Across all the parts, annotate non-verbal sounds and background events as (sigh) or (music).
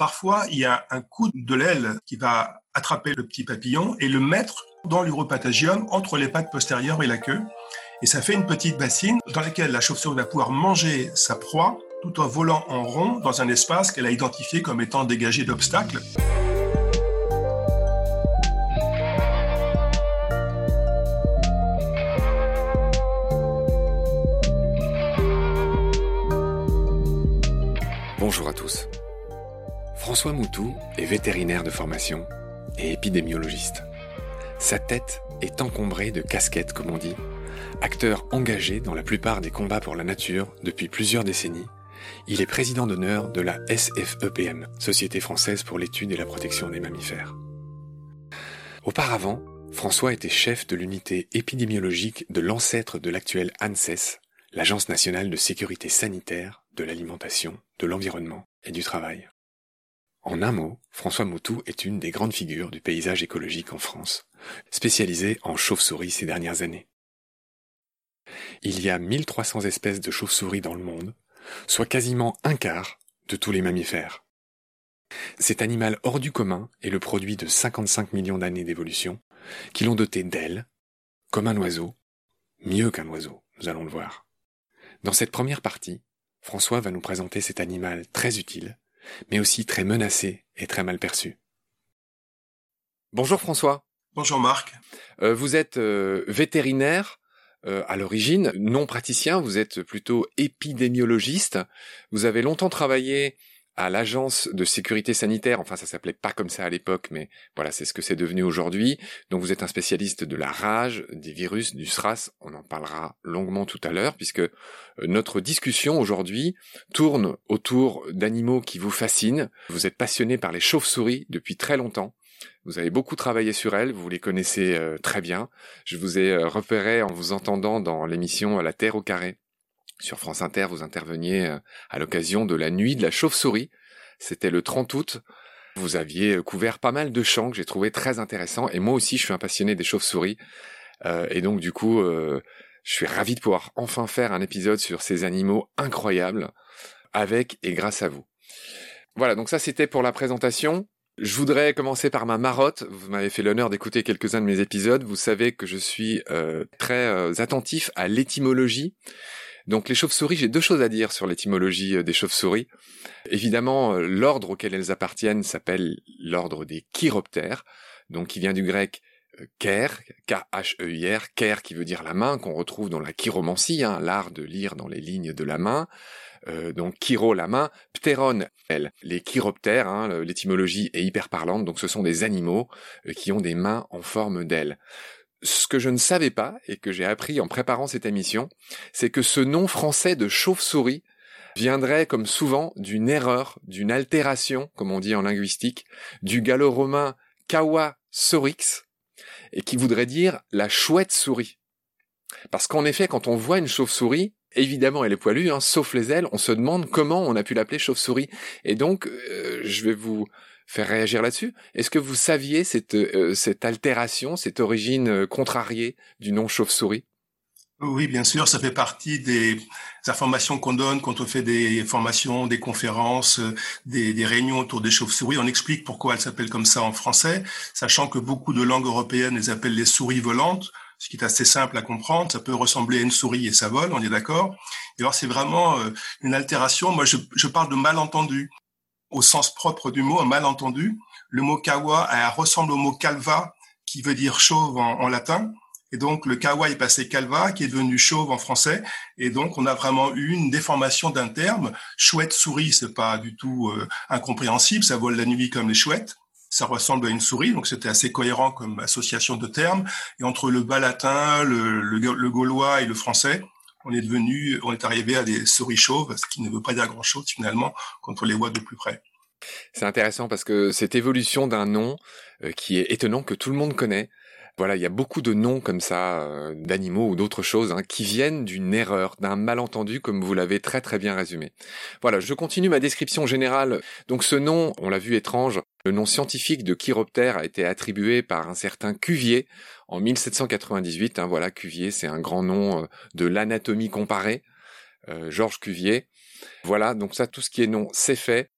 Parfois, il y a un coup de l'aile qui va attraper le petit papillon et le mettre dans l'uropatagium entre les pattes postérieures et la queue. Et ça fait une petite bassine dans laquelle la chauve-souris va pouvoir manger sa proie tout en volant en rond dans un espace qu'elle a identifié comme étant dégagé d'obstacles. François Moutou est vétérinaire de formation et épidémiologiste. Sa tête est encombrée de casquettes, comme on dit, acteur engagé dans la plupart des combats pour la nature depuis plusieurs décennies. Il est président d'honneur de la SFEPM, Société française pour l'étude et la protection des mammifères. Auparavant, François était chef de l'unité épidémiologique de l'ancêtre de l'actuelle ANSES, l'Agence nationale de sécurité sanitaire, de l'alimentation, de l'environnement et du travail. En un mot, François Moutou est une des grandes figures du paysage écologique en France, spécialisé en chauves-souris ces dernières années. Il y a 1300 espèces de chauves-souris dans le monde, soit quasiment un quart de tous les mammifères. Cet animal hors du commun est le produit de 55 millions d'années d'évolution, qui l'ont doté d'ailes, comme un oiseau, mieux qu'un oiseau, nous allons le voir. Dans cette première partie, François va nous présenter cet animal très utile, mais aussi très menacé et très mal perçu. Bonjour François. Bonjour Marc. Euh, vous êtes euh, vétérinaire euh, à l'origine, non praticien, vous êtes plutôt épidémiologiste. Vous avez longtemps travaillé à l'agence de sécurité sanitaire, enfin ça s'appelait pas comme ça à l'époque, mais voilà, c'est ce que c'est devenu aujourd'hui. Donc vous êtes un spécialiste de la rage, des virus, du SRAS, on en parlera longuement tout à l'heure, puisque euh, notre discussion aujourd'hui tourne autour d'animaux qui vous fascinent. Vous êtes passionné par les chauves-souris depuis très longtemps. Vous avez beaucoup travaillé sur elles, vous les connaissez euh, très bien. Je vous ai euh, repéré en vous entendant dans l'émission La Terre au carré sur France Inter, vous interveniez euh, à l'occasion de la nuit de la chauve-souris. C'était le 30 août. Vous aviez euh, couvert pas mal de champs que j'ai trouvé très intéressants. Et moi aussi, je suis un passionné des chauves-souris. Euh, et donc, du coup, je suis ravi de pouvoir enfin faire un épisode sur ces animaux incroyables avec et grâce à vous. Voilà, donc ça c'était pour la présentation. Je voudrais commencer par ma marotte. Vous m'avez fait l'honneur d'écouter quelques-uns de mes épisodes. Vous savez que je suis très attentif à l'étymologie donc les chauves-souris, j'ai deux choses à dire sur l'étymologie euh, des chauves-souris. Évidemment, euh, l'ordre auquel elles appartiennent s'appelle l'ordre des chiroptères, donc qui vient du grec euh, ker, K-H-E-I-R, ker qui veut dire la main, qu'on retrouve dans la chiromancie, hein, l'art de lire dans les lignes de la main. donc chiro la main, pteron elle. Les chiroptères, hein, l'étymologie est hyper parlante, donc ce sont des animaux qui ont des mains en forme d'ailes. Ce que je ne savais pas et que j'ai appris en préparant cette émission, c'est que ce nom français de chauve-souris viendrait comme souvent d'une erreur, d'une altération, comme on dit en linguistique, du gallo-romain kawa sorix, et qui voudrait dire la chouette souris. Parce qu'en effet, quand on voit une chauve-souris, évidemment elle est poilue, hein, sauf les ailes, on se demande comment on a pu l'appeler chauve-souris. Et donc, euh, je vais vous faire réagir là-dessus. Est-ce que vous saviez cette, euh, cette altération, cette origine euh, contrariée du nom chauve-souris? Oui, bien sûr, ça fait partie des informations qu'on donne quand on fait des formations, des conférences, euh, des, réunions autour des chauves-souris. On explique pourquoi elles s'appellent comme ça en français, sachant que beaucoup de langues européennes les appellent les souris volantes, ce qui est assez simple à comprendre. Ça peut ressembler à une souris et ça vole, on est d'accord. Et alors c'est vraiment une altération. Moi, je, je parle de malentendu au sens propre du mot, un malentendu. Le mot kawa ressemble au mot calva, qui veut dire chauve en, latin. Et donc, le kawa est passé calva, qui est devenu chauve en français. Et donc, on a vraiment eu une déformation d'un terme. Chouette souris, c'est pas du tout euh, incompréhensible. Ça vole la nuit comme les chouettes. Ça ressemble à une souris. Donc, c'était assez cohérent comme association de termes. Et entre le bas latin, le, le gaulois et le français, on est devenu, on est arrivé à des souris chauves, ce qui ne veut pas dire grand chose finalement quand on les voit de plus près. C'est intéressant parce que cette évolution d'un nom euh, qui est étonnant que tout le monde connaît, voilà, il y a beaucoup de noms comme ça, euh, d'animaux ou d'autres choses, hein, qui viennent d'une erreur, d'un malentendu, comme vous l'avez très très bien résumé. Voilà, je continue ma description générale. Donc ce nom, on l'a vu étrange, le nom scientifique de chiroptère a été attribué par un certain Cuvier en 1798. Hein, voilà, Cuvier, c'est un grand nom euh, de l'anatomie comparée. Euh, Georges Cuvier. Voilà, donc ça, tout ce qui est nom, c'est fait.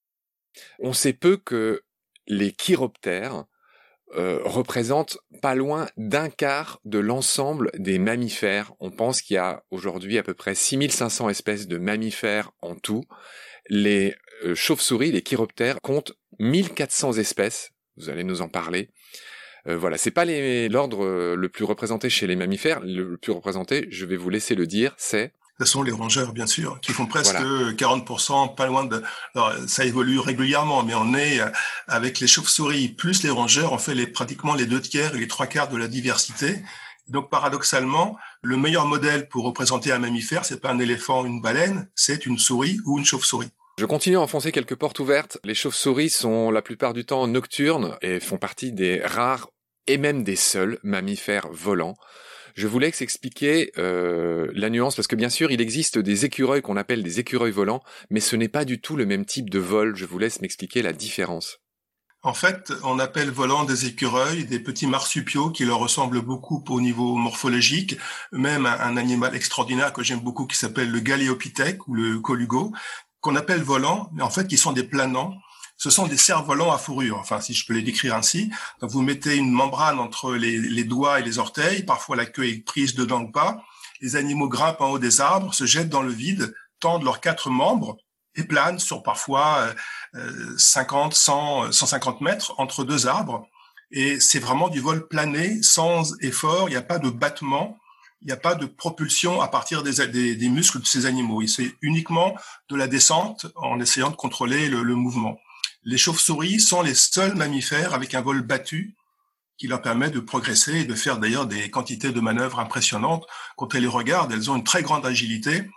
On sait peu que les chiroptères euh, représentent pas loin d'un quart de l'ensemble des mammifères. On pense qu'il y a aujourd'hui à peu près 6500 espèces de mammifères en tout. Les chauves-souris, les chiroptères, comptent 1400 espèces. Vous allez nous en parler. Euh, voilà, c'est pas l'ordre euh, le plus représenté chez les mammifères. Le, plus représenté, je vais vous laisser le dire, c'est ce sont les rongeurs, bien sûr, qui font presque 40%, pas loin de... Alors, ça évolue régulièrement, mais on est euh, avec les chauves-souris plus les rongeurs, on fait les, pratiquement les deux tiers et les trois quarts de la diversité. Donc, paradoxalement, le meilleur modèle pour représenter un mammifère, c'est pas un éléphant, une baleine, c'est une souris ou une chauve-souris. Je continue à enfoncer quelques portes ouvertes. Les chauves-souris sont la plupart du temps nocturnes et font partie des rares et même des seuls mammifères volants. Je vous laisse expliquer euh, la nuance parce que bien sûr il existe des écureuils qu'on appelle des écureuils volants, mais ce n'est pas du tout le même type de vol. Je vous laisse m'expliquer la différence. En fait, on appelle volants des écureuils des petits marsupiaux qui leur ressemblent beaucoup au niveau morphologique, même un, animal extraordinaire que j'aime beaucoup qui s'appelle le galéopithèque ou le colugo, qu'on appelle volants, mais en fait qui sont des planants. Ce sont des cerfs-volants à fourrure, enfin si je peux les décrire ainsi. Vous mettez une membrane entre les, doigts et les orteils, parfois la queue est prise dedans ou pas. Les animaux grimpent en haut des arbres, se jettent dans le vide, tendent leurs quatre membres et planent sur parfois 50, 100, 150 mètres entre deux arbres. Et c'est vraiment du vol plané, sans effort, il n'y a pas de battement il n'y a pas de propulsion à partir des, des, muscles de ces animaux. C'est uniquement de la descente en essayant de contrôler le, mouvement. Les chauves-souris sont les seuls mammifères avec un vol battu qui leur permet de progresser et de faire d'ailleurs des quantités de manœuvres impressionnantes. Quand elles les regardent, elles ont une très grande agilité.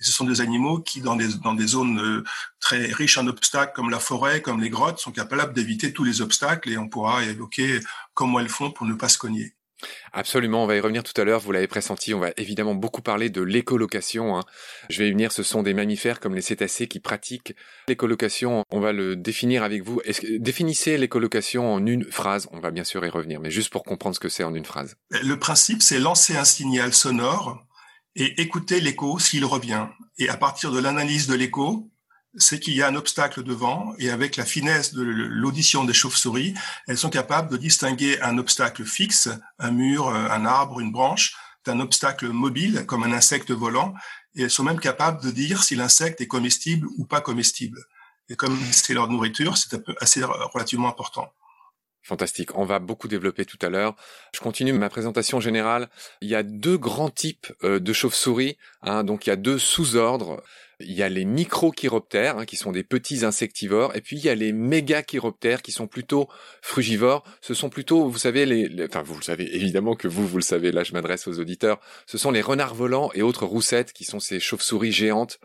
ce sont des animaux qui, dans des, dans des zones euh, très riches en obstacles comme la forêt, comme les grottes, sont capables d'éviter tous les obstacles et on pourra évoquer comment elles font pour ne pas se cogner. Absolument, on va y revenir tout à l'heure, vous l'avez pressenti, on va évidemment beaucoup parler de l'écolocation. Hein. Je vais y venir, ce sont des mammifères comme les cétacés qui pratiquent l'écolocation. On va le définir avec vous. définissez l'écolocation en une phrase, on va bien sûr y revenir, mais juste pour comprendre ce que c'est en une phrase. Le principe, c'est lancer un signal sonore et écouter l'écho s'il revient. Et à partir de l'analyse de l'écho, c'est qu'il y a un obstacle devant et avec la finesse de l'audition des chauves-souris, elles sont capables de distinguer un obstacle fixe, un mur, un arbre, une branche, d'un obstacle mobile comme un insecte volant et elles sont même capables de dire si l'insecte est comestible ou pas comestible. Et comme c'est leur nourriture, c'est assez relativement important. Fantastique. On va beaucoup développer tout à l'heure. Je continue ma présentation générale. Il y a deux grands types euh, de chauves-souris. Hein. donc il y a deux sous-ordres. Il y a les microchiroptères, hein, qui sont des petits insectivores, et puis il y a les mégachiroptères, qui sont plutôt frugivores. Ce sont plutôt, vous savez, les, enfin vous le savez évidemment que vous, vous le savez, là je m'adresse aux auditeurs, ce sont les renards volants et autres roussettes, qui sont ces chauves-souris géantes.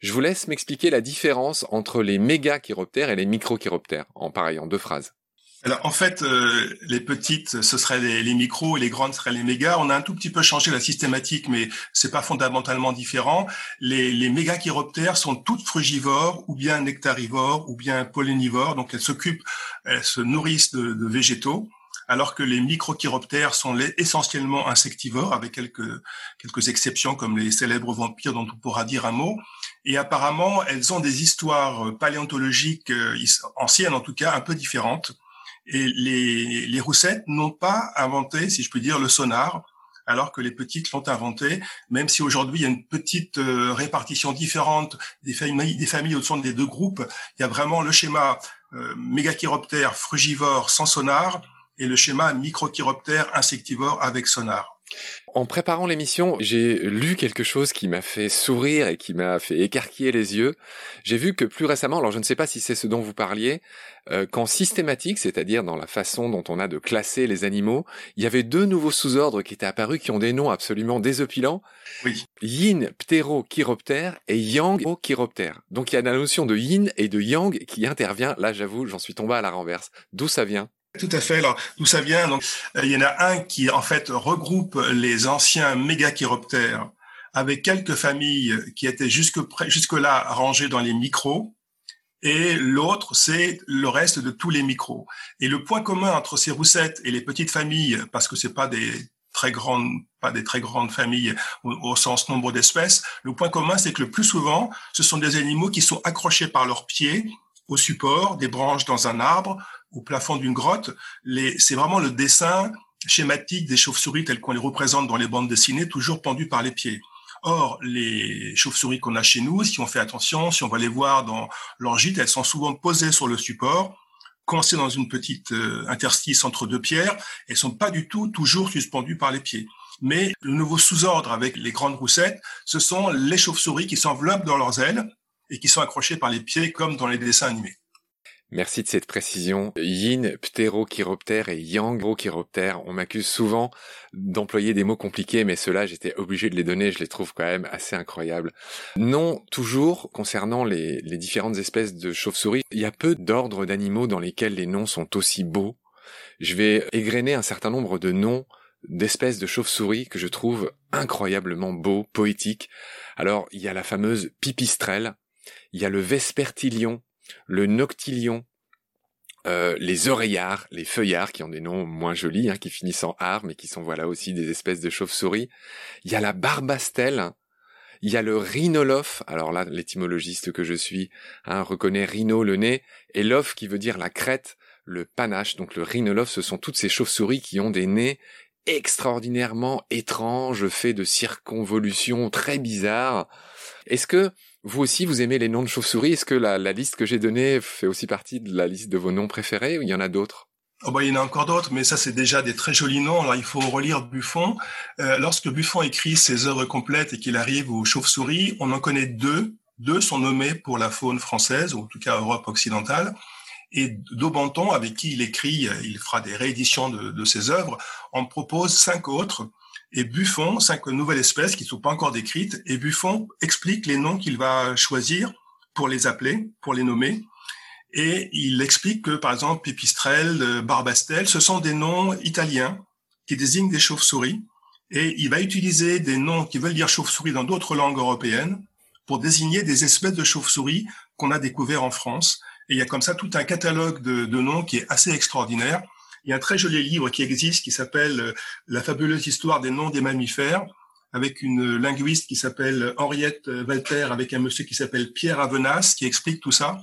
Je vous laisse m'expliquer la différence entre les mégachiroptères et les microchiroptères, en pareil, en deux phrases. Alors en fait, euh, les petites, ce seraient les, micros et les grandes seraient les mégas. On a un tout petit peu changé la systématique, mais c'est pas fondamentalement différent. Les, les mégachiroptères sont toutes frugivores, ou bien nectarivores, ou bien pollinivores. Donc elles s'occupent, elles se nourrissent de, végétaux alors que les microchiroptères sont essentiellement insectivores, avec quelques, quelques exceptions comme les célèbres vampires dont on pourra dire un mot. Et apparemment, elles ont des histoires paléontologiques euh, anciennes, en tout cas, un peu différentes. Et les, les roussettes n'ont pas inventé, si je puis dire, le sonar, alors que les petites l'ont inventé, même si aujourd'hui il y a une petite euh, répartition différente des familles, des familles au sein des deux groupes. Il y a vraiment le schéma euh, mégachiroptère frugivore sans sonar et le schéma microchiroptère insectivore avec sonar. En préparant l'émission, j'ai lu quelque chose qui m'a fait sourire et qui m'a fait écarquiller les yeux. J'ai vu que plus récemment, alors je ne sais pas si c'est ce dont vous parliez, euh, qu'en systématique, c'est-à-dire dans la façon dont on a de classer les animaux, il y avait deux nouveaux sous-ordres qui étaient apparus qui ont des noms absolument désopilants. Oui. Yin ptérochiroptère et Yang chiroptère. Donc il y a la notion de yin et de yang qui intervient. Là, j'avoue, j'en suis tombé à la renverse. D'où ça vient? Tout à fait. Alors, d'où ça vient? Donc, euh, il y en a un qui en fait regroupe les anciens mégachiroptères avec quelques familles qui étaient jusque jusque là rangées dans les micros, et l'autre c'est le reste de tous les micros. Et le point commun entre ces roussettes et les petites familles, parce que c'est pas des très grandes, pas des très grandes familles au, au sens nombre d'espèces, le point commun c'est que le plus souvent, ce sont des animaux qui sont accrochés par leurs pieds au support, des branches dans un arbre, au plafond d'une grotte. C'est vraiment le dessin schématique des chauves-souris tels qu'on les représente dans les bandes dessinées, toujours pendues par les pieds. Or, les chauves-souris qu'on a chez nous, si on fait attention, si on va les voir dans leur gîte, elles sont souvent posées sur le support, coincées dans une petite euh, interstice entre deux pierres, elles sont pas du tout toujours suspendues par les pieds. Mais le nouveau sous-ordre avec les grandes roussettes, ce sont les chauves-souris qui s'enveloppent dans leurs ailes et qui sont accrochées par les pieds comme dans les dessins animés. Merci de cette précision. Yin, ptérochiroptère et yang chiroptère. On m'accuse souvent d'employer des mots compliqués, mais ceux-là, j'étais obligé de les donner. Je les trouve quand même assez incroyables. Non, toujours, concernant les, les différentes espèces de chauves-souris, il y a peu d'ordres d'animaux dans lesquels les noms sont aussi beaux. Je vais égrener un certain nombre de noms d'espèces de chauves-souris que je trouve incroyablement beaux, poétiques. Alors, il y a la fameuse pipistrelle, il y a le vespertilion, le noctilion, euh, les oreillards, les feuillards qui ont des noms moins jolis, hein, qui finissent en art, mais qui sont voilà aussi des espèces de chauves-souris. Il y a la barbastelle, il y a le rhinolophe. Alors là, l'étymologiste que je suis hein, reconnaît rhino le nez et l'ophe qui veut dire la crête, le panache. Donc le rhinolophe, ce sont toutes ces chauves-souris qui ont des nez extraordinairement étranges, faits de circonvolutions très bizarres. Est-ce que vous aussi, vous aimez les noms de chauves-souris Est-ce que la, liste que j'ai donnée fait aussi partie de la liste de vos noms préférés ou il y en a d'autres? Oh bah, il y en a encore d'autres, mais ça c'est déjà des très jolis noms. Alors il faut relire Buffon. Euh, lorsque Buffon écrit ses œuvres complètes et qu'il arrive aux chauves-souris, on en connaît deux. Deux sont nommés pour la faune française, ou en tout cas Europe occidentale. Et Daubenton, avec qui il écrit, il fera des rééditions de, de ses œuvres, en propose cinq autres et Buffon, cinq nouvelles espèces qui ne sont pas encore décrites, et Buffon explique les noms qu'il va choisir pour les appeler, pour les nommer. Et il explique que, par exemple, Pipistrelle, euh, Barbastel, ce sont des noms italiens qui désignent des chauves-souris. Et il va utiliser des noms qui veulent dire chauve-souris dans d'autres langues européennes pour désigner des espèces de chauves-souris qu'on a découvertes en France. Et il y a comme ça tout un catalogue de, de noms qui est assez extraordinaire. Il y a un très joli livre qui existe qui s'appelle euh, La fabuleuse histoire des noms des mammifères avec une linguiste qui s'appelle Henriette Walter, avec un monsieur qui s'appelle Pierre Avenas, qui explique tout ça.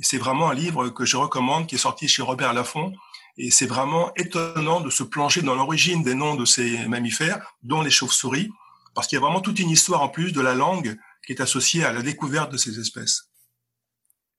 C'est vraiment un livre que je recommande, qui est sorti chez Robert Laffont. Et c'est vraiment étonnant de se plonger dans l'origine des noms de ces mammifères, dont les chauves-souris, parce qu'il y a vraiment toute une histoire en plus de la langue qui est associée à la découverte de ces espèces.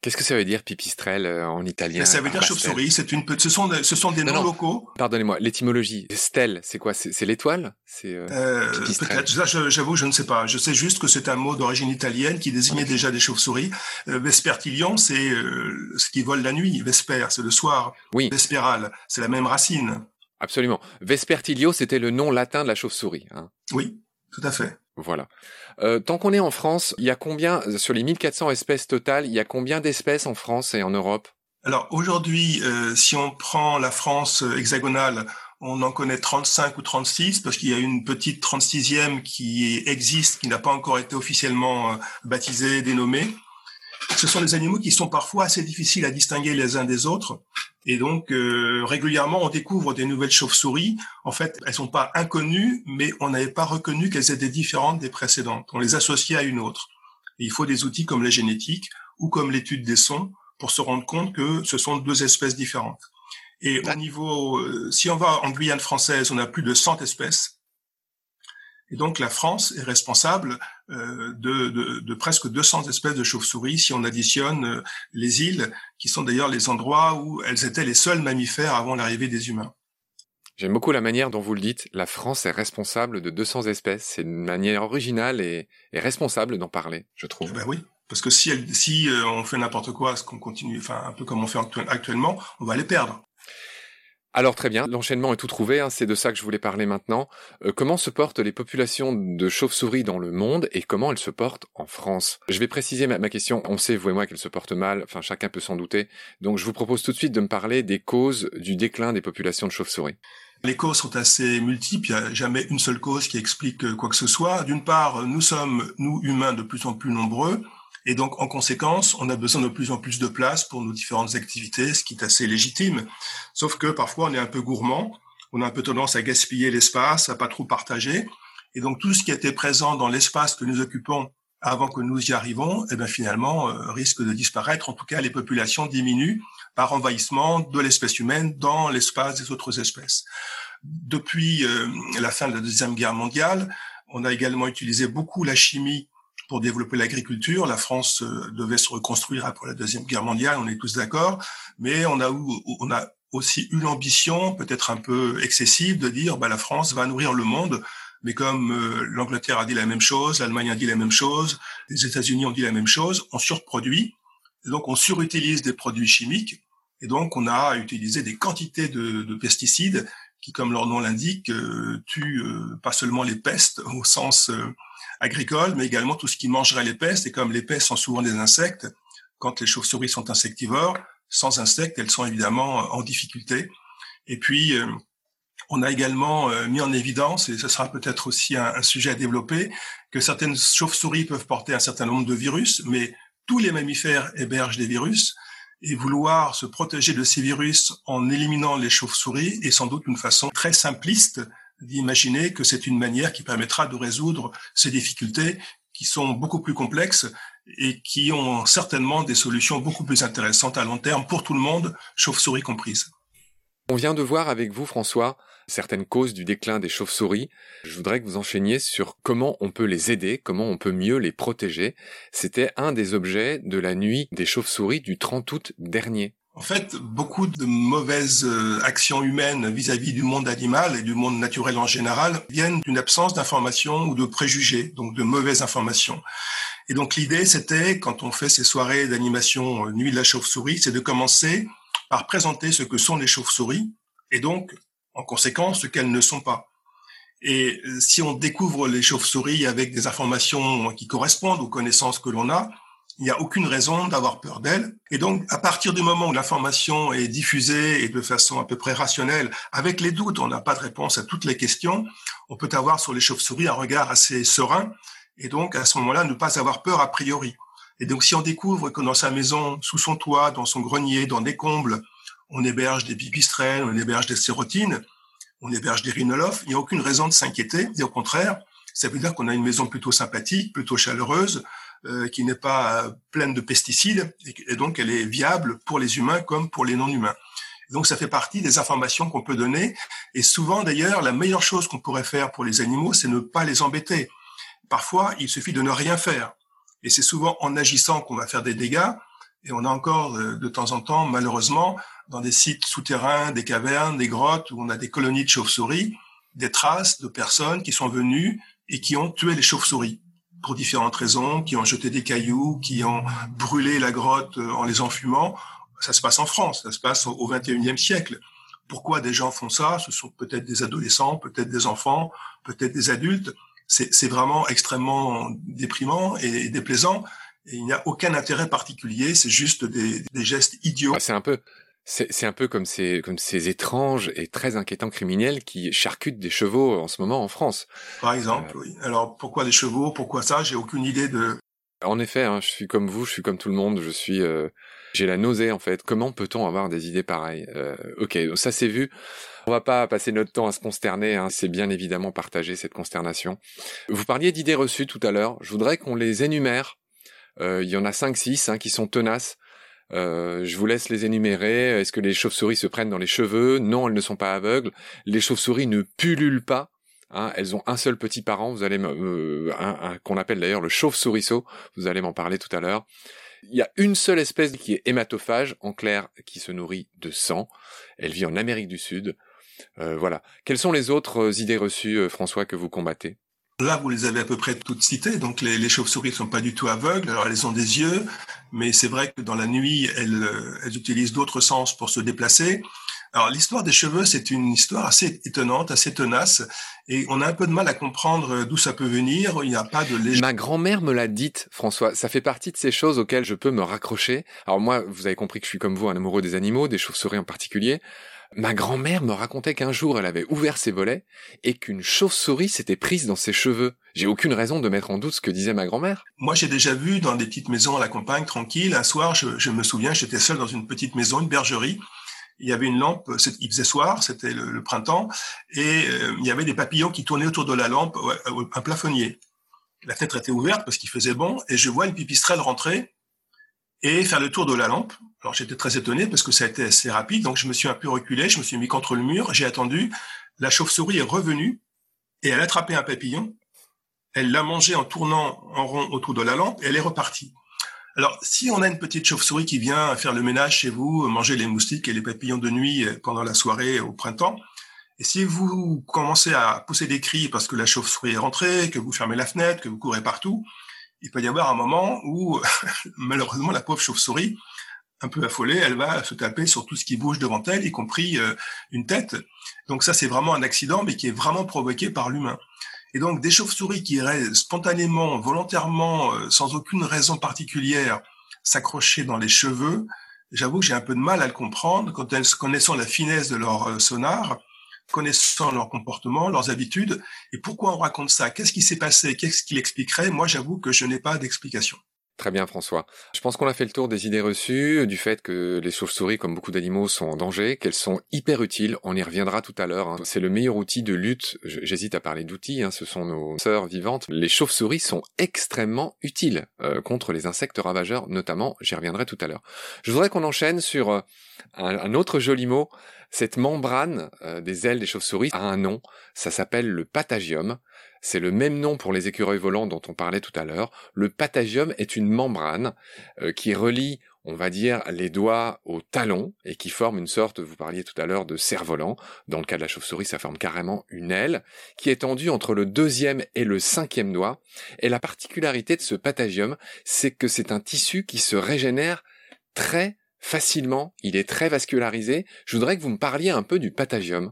Qu'est-ce que ça veut dire pipistrelle euh, en italien Ça veut dire chauve-souris. C'est une, ce sont, ce sont des noms locaux. Pardonnez-moi, l'étymologie. Stèle, c'est quoi? C'est l'étoile? C'est euh, euh Peut-être. J'avoue, je ne sais pas. Je sais juste que c'est un mot d'origine italienne qui désignait déjà des chauves-souris. Euh, vespertilion, c'est euh, ce qui vole la nuit. Vesper, c'est le soir. Oui. Vesperal, c'est la même racine. Absolument. Vespertilio, c'était le nom latin de la chauve-souris. Hein. Oui, tout à fait. Voilà. Euh, tant qu'on est en France, il y a combien, sur les 1400 espèces totales, il y a combien d'espèces en France et en Europe? Alors aujourd'hui, euh, si on prend la France hexagonale, on en connaît 35 ou 36 parce qu'il y a une petite 36e qui existe, qui n'a pas encore été officiellement euh, baptisée, dénommée. Ce sont des animaux qui sont parfois assez difficiles à distinguer les uns des autres. Et donc, euh, régulièrement, on découvre des nouvelles chauves-souris. En fait, elles sont pas inconnues, mais on n'avait pas reconnu qu'elles étaient différentes des précédentes. On les associait à une autre. Et il faut des outils comme la génétique ou comme l'étude des sons pour se rendre compte que ce sont deux espèces différentes. Et au niveau, euh, si on va en Guyane française, on a plus de 100 espèces. Et donc la France est responsable euh, de, de, de, presque 200 espèces de chauves-souris si on additionne euh, les îles, qui sont d'ailleurs les endroits où elles étaient les seuls mammifères avant l'arrivée des humains. J'aime beaucoup la manière dont vous le dites. La France est responsable de 200 espèces. C'est une manière originale et, et responsable d'en parler, je trouve. Ben oui, parce que si, elle, si euh, on fait n'importe quoi, ce qu'on continue, enfin un peu comme on fait actuellement, on va les perdre. Alors très bien, l'enchaînement est tout trouvé, hein, c'est de ça que je voulais parler maintenant. Euh, comment se portent les populations de chauves-souris dans le monde et comment elles se portent en France? Je vais préciser ma, question, on sait, vous et moi, qu'elles se portent mal, enfin chacun peut s'en douter. Donc je vous propose tout de suite de me parler des causes du déclin des populations de chauves-souris. Les causes sont assez multiples, il n'y a jamais une seule cause qui explique quoi que ce soit. D'une part, nous sommes, nous humains, de plus en plus nombreux. Et donc, en conséquence, on a besoin de plus en plus de place pour nos différentes activités, ce qui est assez légitime. Sauf que parfois, on est un peu gourmand, on a un peu tendance à gaspiller l'espace, à pas trop partager. Et donc, tout ce qui était présent dans l'espace que nous occupons avant que nous y arrivons, eh bien finalement, euh, risque de disparaître. En tout cas, les populations diminuent par envahissement de l'espèce humaine dans l'espace des autres espèces. Depuis euh, la fin de la Deuxième Guerre mondiale, on a également utilisé beaucoup la chimie pour développer l'agriculture. La France euh, devait se reconstruire après la Deuxième Guerre mondiale, on est tous d'accord, mais on a, on a aussi eu l'ambition, peut-être un peu excessive, de dire bah, la France va nourrir le monde. Mais comme euh, l'Angleterre a dit la même chose, l'Allemagne a dit la même chose, les États-Unis ont dit la même chose, on surproduit, et donc on surutilise des produits chimiques, et donc on a utilisé des quantités de, de pesticides qui, comme leur nom l'indique, euh, tuent pas seulement les pestes au sens agricole, mais également tout ce qui mangerait les pestes. Et comme les pestes sont souvent des insectes, quand les chauves-souris sont insectivores, sans insectes, elles sont évidemment en difficulté. Et puis, on a également euh, mis en évidence, et ce sera peut-être aussi un, sujet à développer, que certaines chauves-souris peuvent porter un certain nombre de virus, mais tous les mammifères hébergent des virus, et vouloir se protéger de ces virus en éliminant les chauves-souris est sans doute une façon très simpliste d'imaginer que c'est une manière qui permettra de résoudre ces difficultés qui sont beaucoup plus complexes et qui ont certainement des solutions beaucoup plus intéressantes à long terme pour tout le monde, chauves-souris comprises. On vient de voir avec vous, François, certaines causes du déclin des chauves-souris. Je voudrais que vous enchaîniez sur comment on peut les aider, comment on peut mieux les protéger. C'était un des objets de la nuit des chauves-souris du 30 août dernier. En fait, beaucoup de mauvaises euh, actions humaines vis-à-vis du monde animal et du monde naturel en général viennent d'une absence d'informations ou de préjugés, donc de mauvaises informations. Et donc l'idée, c'était, quand on fait ces soirées d'animation euh, Nuit de la chauve-souris, c'est de commencer par présenter ce que sont les chauves-souris et donc en conséquence ce qu'elles ne sont pas. Et euh, si on découvre les chauves-souris avec des informations qui correspondent aux connaissances que l'on a, il n'y a aucune raison d'avoir peur d'elles. Et donc, à partir du moment où l'information est diffusée et de façon à peu près rationnelle, avec les doutes, on n'a pas de réponse à toutes les questions, on peut avoir sur les chauves-souris un regard assez serein et donc à ce moment-là ne pas avoir peur a priori. Et donc, si on découvre que dans sa maison, sous son toit, dans son grenier, dans des combles, on héberge des pipistrelles, on héberge des sérotines, on héberge des rhinolophes, il n'y a aucune raison de s'inquiéter. Et au contraire, ça veut dire qu'on a une maison plutôt sympathique, plutôt chaleureuse, euh, qui n'est pas pleine de pesticides, et, donc elle est viable pour les humains comme pour les non-humains. Donc ça fait partie des informations qu'on peut donner. Et souvent d'ailleurs, la meilleure chose qu'on pourrait faire pour les animaux, c'est ne pas les embêter. Parfois, il suffit de ne rien faire. Et c'est souvent en agissant qu'on va faire des dégâts. Et on a encore euh, de temps en temps, malheureusement, dans des sites souterrains, des cavernes, des grottes où on a des colonies de chauves-souris, des traces de personnes qui sont venues et qui ont tué les chauves-souris pour différentes raisons, qui ont jeté des cailloux, qui ont brûlé la grotte euh, en les enfumant. Ça se passe en France, ça se passe au 21e siècle. Pourquoi des gens font ça? Ce sont peut-être des adolescents, peut-être des enfants, peut-être des adultes. C'est vraiment extrêmement déprimant et déplaisant. Il n'y a aucun intérêt particulier, c'est juste des, des gestes idiots. Ah, c'est un peu, c'est un peu comme ces, comme ces étranges et très inquiétants criminels qui charcutent des chevaux en ce moment en France. Par exemple, euh, oui. Alors pourquoi des chevaux? Pourquoi ça? J'ai aucune idée de. En effet, hein, je suis comme vous, je suis comme tout le monde, je suis, euh, j'ai la nausée en fait. Comment peut-on avoir des idées pareilles? Euh, Ok, ça c'est vu. On va pas passer notre temps à se consterner. Hein. C'est bien évidemment partager cette consternation. Vous parliez d'idées reçues tout à l'heure. Je voudrais qu'on les énumère. Euh, il y en a cinq, six hein, qui sont tenaces. Euh, je vous laisse les énumérer. Est-ce que les chauves-souris se prennent dans les cheveux? Non, elles ne sont pas aveugles. Les chauves-souris ne pullulent pas. Hein, elles ont un seul petit parent. Vous allez euh, qu'on appelle d'ailleurs le chauve-souriceau. Vous allez m'en parler tout à l'heure. Il y a une seule espèce qui est hématophage, en clair, qui se nourrit de sang. Elle vit en Amérique du Sud. Euh, voilà. Quelles sont les autres idées reçues, François, que vous combattez? Là, vous les avez à peu près toutes citées. Donc, les, les chauves-souris ne sont pas du tout aveugles. Alors, elles ont des yeux, mais c'est vrai que dans la nuit, elles, elles utilisent d'autres sens pour se déplacer. Alors, l'histoire des cheveux, c'est une histoire assez étonnante, assez tenace, et on a un peu de mal à comprendre d'où ça peut venir. Il n'y a pas de légende. Ma grand-mère me l'a dite, François. Ça fait partie de ces choses auxquelles je peux me raccrocher. Alors moi, vous avez compris que je suis comme vous un amoureux des animaux, des chauves-souris en particulier. Ma grand-mère me racontait qu'un jour elle avait ouvert ses volets et qu'une chauve-souris s'était prise dans ses cheveux. J'ai aucune raison de mettre en doute ce que disait ma grand-mère. Moi, j'ai déjà vu dans des petites maisons à la campagne, tranquille, un soir, je, me souviens, j'étais seul dans une petite maison, une bergerie. Il y avait une lampe, il faisait soir, c'était le, printemps, et euh, il y avait des papillons qui tournaient autour de la lampe, un plafonnier. La fenêtre était ouverte parce qu'il faisait bon et je vois une pipistrelle rentrer et faire le tour de la lampe. Alors j'étais très étonné parce que ça a été assez rapide, donc je me suis un peu reculé, je me suis mis contre le mur, j'ai attendu. La chauve-souris est revenue et elle a attrapé un papillon. Elle l'a mangé en tournant en rond autour de la lampe et elle est repartie. Alors, si on a une petite chauve-souris qui vient faire le ménage chez vous, manger les moustiques et les papillons de nuit pendant la soirée au printemps, et si vous commencez à pousser des cris parce que la chauve-souris est rentrée, que vous fermez la fenêtre, que vous courez partout, il peut y avoir un moment où, (laughs) malheureusement, la pauvre chauve-souris, un peu affolée, elle va se taper sur tout ce qui bouge devant elle, y compris euh, une tête. Donc ça, c'est vraiment un accident, mais qui est vraiment provoqué par l'humain. Et donc, des chauves-souris qui iraient spontanément, volontairement, euh, sans aucune raison particulière, s'accrocher dans les cheveux, j'avoue que j'ai un peu de mal à le comprendre, quand elles, connaissant la finesse de leur euh, sonar, connaissant leur comportement, leurs habitudes, et pourquoi on raconte ça? Qu'est-ce qui s'est passé? Qu'est-ce qui l'expliquerait? Moi, j'avoue que je n'ai pas d'explication. Très bien François. Je pense qu'on a fait le tour des idées reçues, du fait que les chauves-souris, comme beaucoup d'animaux, sont en danger, qu'elles sont hyper utiles. On y reviendra tout à l'heure. Hein. C'est le meilleur outil de lutte. J'hésite à parler d'outils, hein. ce sont nos sœurs vivantes. Les chauves-souris sont extrêmement utiles euh, contre les insectes ravageurs, notamment. J'y reviendrai tout à l'heure. Je voudrais qu'on enchaîne sur euh, un, autre joli mot. Cette membrane euh, des ailes des chauves-souris a un nom. Ça s'appelle le patagium. C'est le même nom pour les écureuils volants dont on parlait tout à l'heure. Le patagium est une membrane euh, qui relie, on va dire, les doigts aux talons et qui forme une sorte, vous parliez tout à l'heure, de cerf-volant. Dans le cas de la chauve-souris, ça forme carrément une aile qui est tendue entre le deuxième et le cinquième doigt. Et la particularité de ce patagium, c'est que c'est un tissu qui se régénère très facilement. Il est très vascularisé. Je voudrais que vous me parliez un peu du patagium.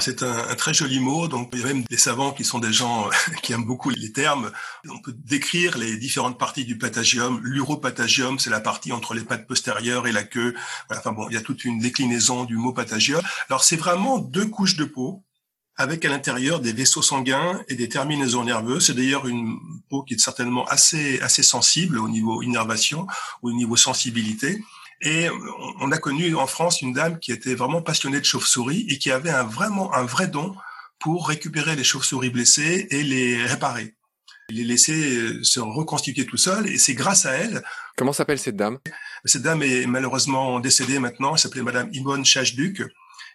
C'est un, très joli mot. Donc, il y a même des savants qui sont des gens (laughs) qui aiment beaucoup les termes. On peut décrire les différentes parties du patagium. L'uropatagium, c'est la partie entre les pattes postérieures et la queue. Enfin bon, il y a toute une déclinaison du mot patagium. Alors, c'est vraiment deux couches de peau avec à l'intérieur des vaisseaux sanguins et des terminaisons nerveuses. C'est d'ailleurs une peau qui est certainement assez assez sensible au niveau innervation, au niveau sensibilité. Et on a connu en France une dame qui était vraiment passionnée de chauves-souris et qui avait un, vraiment un vrai don pour récupérer les chauves-souris blessées et les réparer. Les laisser euh, se reconstituer tout seul et c'est grâce à elle. Comment s'appelle cette dame? Cette dame est malheureusement décédée maintenant. Elle s'appelait Madame Yvonne Chachduc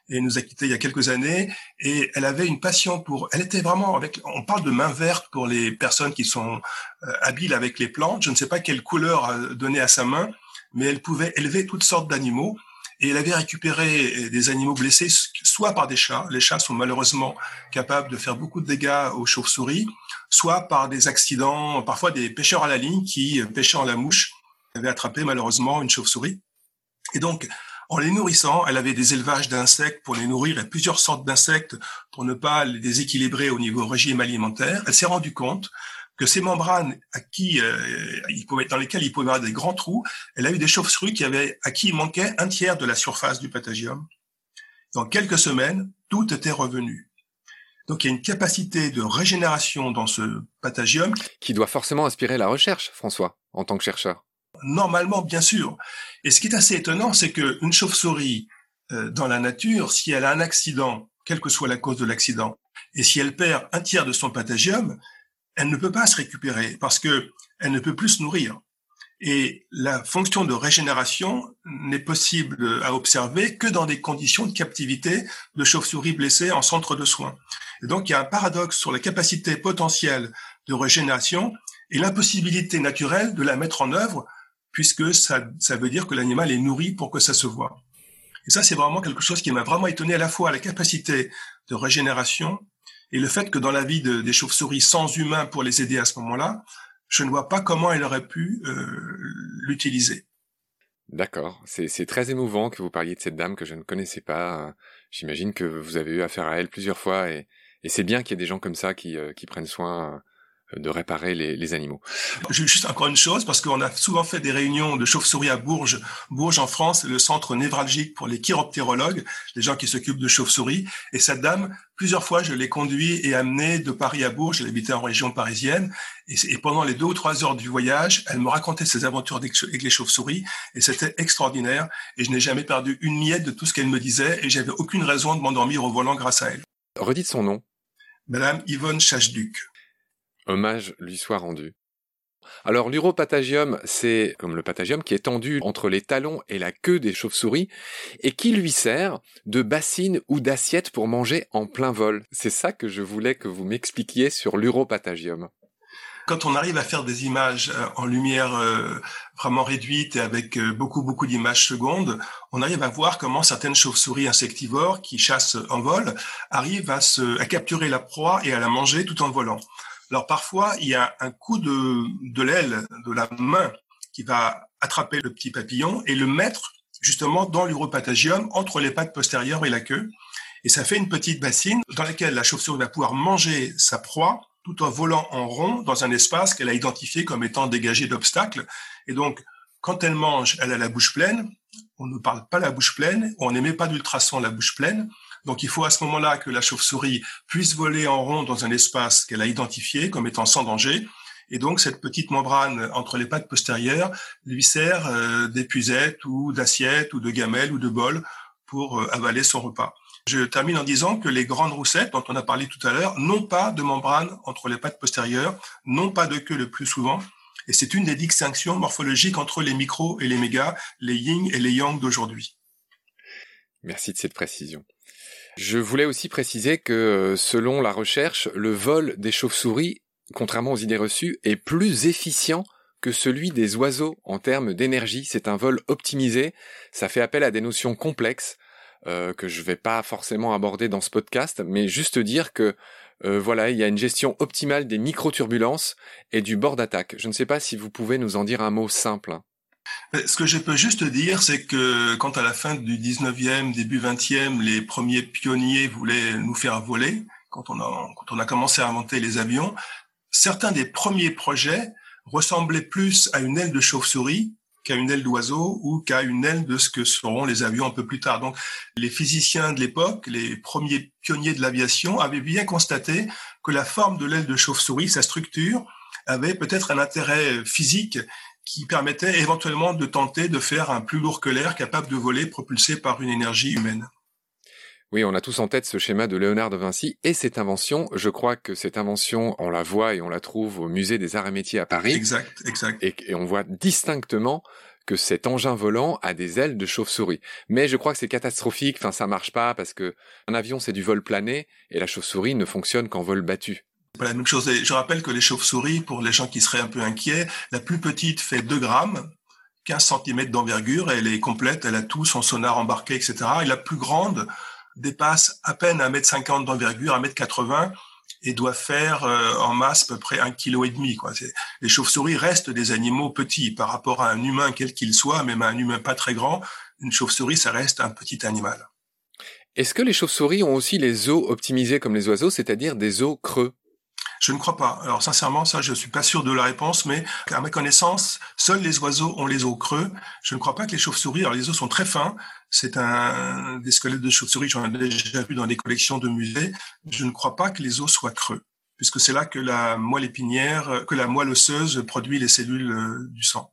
et nous a quittés il y a quelques années. Et elle avait une passion pour. Elle était vraiment avec. On parle de main verte pour les personnes qui sont euh, habiles avec les plantes. Je ne sais pas quelle couleur donner à sa main, mais elle pouvait élever toutes sortes d'animaux. Et elle avait récupéré des animaux blessés, soit par des chats, les chats sont malheureusement capables de faire beaucoup de dégâts aux chauves-souris, soit par des accidents, parfois des pêcheurs à la ligne qui, pêchant la mouche, avaient attrapé malheureusement une chauve-souris. Et donc, en les nourrissant, elle avait des élevages d'insectes pour les nourrir et plusieurs sortes d'insectes pour ne pas les déséquilibrer au niveau régime alimentaire. Elle s'est rendue compte que ces membranes à qui euh, il pouvait, dans lesquelles il pouvait y avoir des grands trous, elle a eu des chauves-souris qui avaient, à qui il manquait un tiers de la surface du patagium. Dans quelques semaines, tout était revenu. Donc il y a une capacité de régénération dans ce patagium. Qui doit forcément inspirer la recherche, François, en tant que chercheur. Normalement, bien sûr. Et ce qui est assez étonnant, c'est qu'une chauve-souris euh, dans la nature, si elle a un accident, quelle que soit la cause de l'accident, et si elle perd un tiers de son patagium, elle ne peut pas se récupérer parce que elle ne peut plus se nourrir. Et la fonction de régénération n'est possible à observer que dans des conditions de captivité de chauves-souris blessées en centre de soins. Et donc, il y a un paradoxe sur la capacité potentielle de régénération et l'impossibilité naturelle de la mettre en œuvre, puisque ça, ça veut dire que l'animal est nourri pour que ça se voit. Et ça, c'est vraiment quelque chose qui m'a vraiment étonné à la fois la capacité de régénération et le fait que dans la vie de, des chauves-souris sans humains pour les aider à ce moment-là, je ne vois pas comment elle aurait pu euh, l'utiliser. D'accord, c'est très émouvant que vous parliez de cette dame que je ne connaissais pas. J'imagine que vous avez eu affaire à elle plusieurs fois et, et c'est bien qu'il y ait des gens comme ça qui, euh, qui prennent soin de réparer les, les animaux. Juste encore une chose, parce qu'on a souvent fait des réunions de chauves-souris à Bourges. Bourges, en France, le centre névralgique pour les chiroptérologues, les gens qui s'occupent de chauves-souris. Et cette dame, plusieurs fois, je l'ai conduit et amené de Paris à Bourges. Elle habitait en région parisienne. Et, et, pendant les deux ou trois heures du voyage, elle me racontait ses aventures avec les chauves-souris. Et c'était extraordinaire. Et je n'ai jamais perdu une miette de tout ce qu'elle me disait. Et j'avais aucune raison de m'endormir au volant grâce à elle. Redites son nom. Madame Yvonne Chachduc. Hommage lui soit rendu. Alors l'uropatagium, c'est comme le patagium qui est tendu entre les talons et la queue des chauves-souris et qui lui sert de bassine ou d'assiette pour manger en plein vol. C'est ça que je voulais que vous m'expliquiez sur l'uropatagium. Quand on arrive à faire des images euh, en lumière euh, vraiment réduite et avec euh, beaucoup beaucoup d'images secondes, on arrive à voir comment certaines chauves-souris insectivores qui chassent en vol arrivent à, se, à capturer la proie et à la manger tout en volant. Alors parfois, il y a un coup de, de l'aile, de la main, qui va attraper le petit papillon et le mettre justement dans l'uropatagium, entre les pattes postérieures et la queue. Et ça fait une petite bassine dans laquelle la chauve-souris va pouvoir manger sa proie tout en volant en rond dans un espace qu'elle a identifié comme étant dégagé d'obstacles. Et donc, quand elle mange, elle a la bouche pleine. On ne parle pas la bouche pleine, on n'émet pas d'ultrasons la bouche pleine. Donc il faut à ce moment-là que la chauve-souris puisse voler en rond dans un espace qu'elle a identifié comme étant sans danger. Et donc cette petite membrane entre les pattes postérieures lui sert euh, d'épuisette ou d'assiette ou de gamelle ou de bol pour euh, avaler son repas. Je termine en disant que les grandes roussettes dont on a parlé tout à l'heure n'ont pas de membrane entre les pattes postérieures, n'ont pas de queue le plus souvent. Et c'est une des distinctions morphologiques entre les micros et les mégas, les yin et les yang d'aujourd'hui. Merci de cette précision. Je voulais aussi préciser que, euh, selon la recherche, le vol des chauves-souris, contrairement aux idées reçues, est plus efficient que celui des oiseaux en termes d'énergie. C'est un vol optimisé. Ça fait appel à des notions complexes euh, que je vais pas forcément aborder dans ce podcast, mais juste dire que euh, voilà, il y a une gestion optimale des micro-turbulences et du bord d'attaque. Je ne sais pas si vous pouvez nous en dire un mot simple. Ce que je peux juste dire, c'est que quand à la fin du 19e, début 20e, les premiers pionniers voulaient nous faire voler, quand on a, quand on a commencé à inventer les avions, certains des premiers projets ressemblaient plus à une aile de chauve-souris qu'à une aile d'oiseau ou qu'à une aile de ce que seront les avions un peu plus tard. Donc, les physiciens de l'époque, les premiers pionniers de l'aviation, avaient bien constaté que la forme de l'aile de chauve-souris, sa structure, avait peut-être un intérêt physique qui permettait éventuellement de tenter de faire un plus lourd que l'air capable de voler propulsé par une énergie humaine. Oui, on a tous en tête ce schéma de Léonard de Vinci et cette invention. Je crois que cette invention, on la voit et on la trouve au musée des arts et métiers à Paris. Exact, exact. Et, et on voit distinctement que cet engin volant a des ailes de chauve-souris. Mais je crois que c'est catastrophique, enfin ça marche pas parce que un avion c'est du vol plané et la chauve-souris ne fonctionne qu'en vol battu même chose. Je rappelle que les chauves-souris, pour les gens qui seraient un peu inquiets, la plus petite fait 2 grammes, 15 cm d'envergure, elle est complète, elle a tout, son sonar embarqué, etc. Et la plus grande dépasse à peine 1,50 m d'envergure, 1,80 m, et doit faire euh, en masse à peu près un kilo et demi. Quoi. Les chauves-souris restent des animaux petits par rapport à un humain quel qu'il soit, même à un humain pas très grand. Une chauve-souris, ça reste un petit animal. Est-ce que les chauves-souris ont aussi les os optimisés comme les oiseaux, c'est-à-dire des os creux? Je ne crois pas. Alors sincèrement, ça, je suis pas sûr de la réponse, mais à ma connaissance, seuls les oiseaux ont les os creux. Je ne crois pas que les chauves-souris, alors les os sont très fins. C'est un des squelettes de chauves-souris, j'en ai déjà vu dans des collections de musées. Je ne crois pas que les os soient creux, puisque c'est là que la moelle épinière, que la moelle osseuse produit les cellules euh, du sang.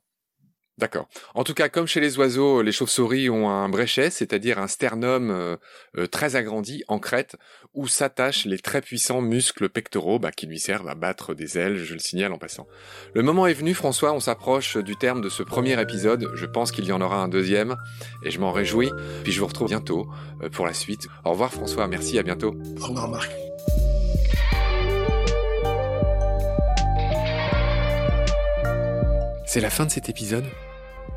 D'accord. En tout cas, comme chez les oiseaux, les chauves-souris ont un bréchet, c'est-à-dire un sternum euh, euh, très agrandi en crête, où s'attachent les très puissants muscles pectoraux bah, qui lui servent à battre des ailes, je le signale en passant. Le moment est venu, François, on s'approche du terme de ce premier épisode, je pense qu'il y en aura un deuxième, et je m'en réjouis, puis je vous retrouve bientôt euh, pour la suite. Au revoir François, merci, à bientôt. Au revoir Marc. C'est la fin de cet épisode.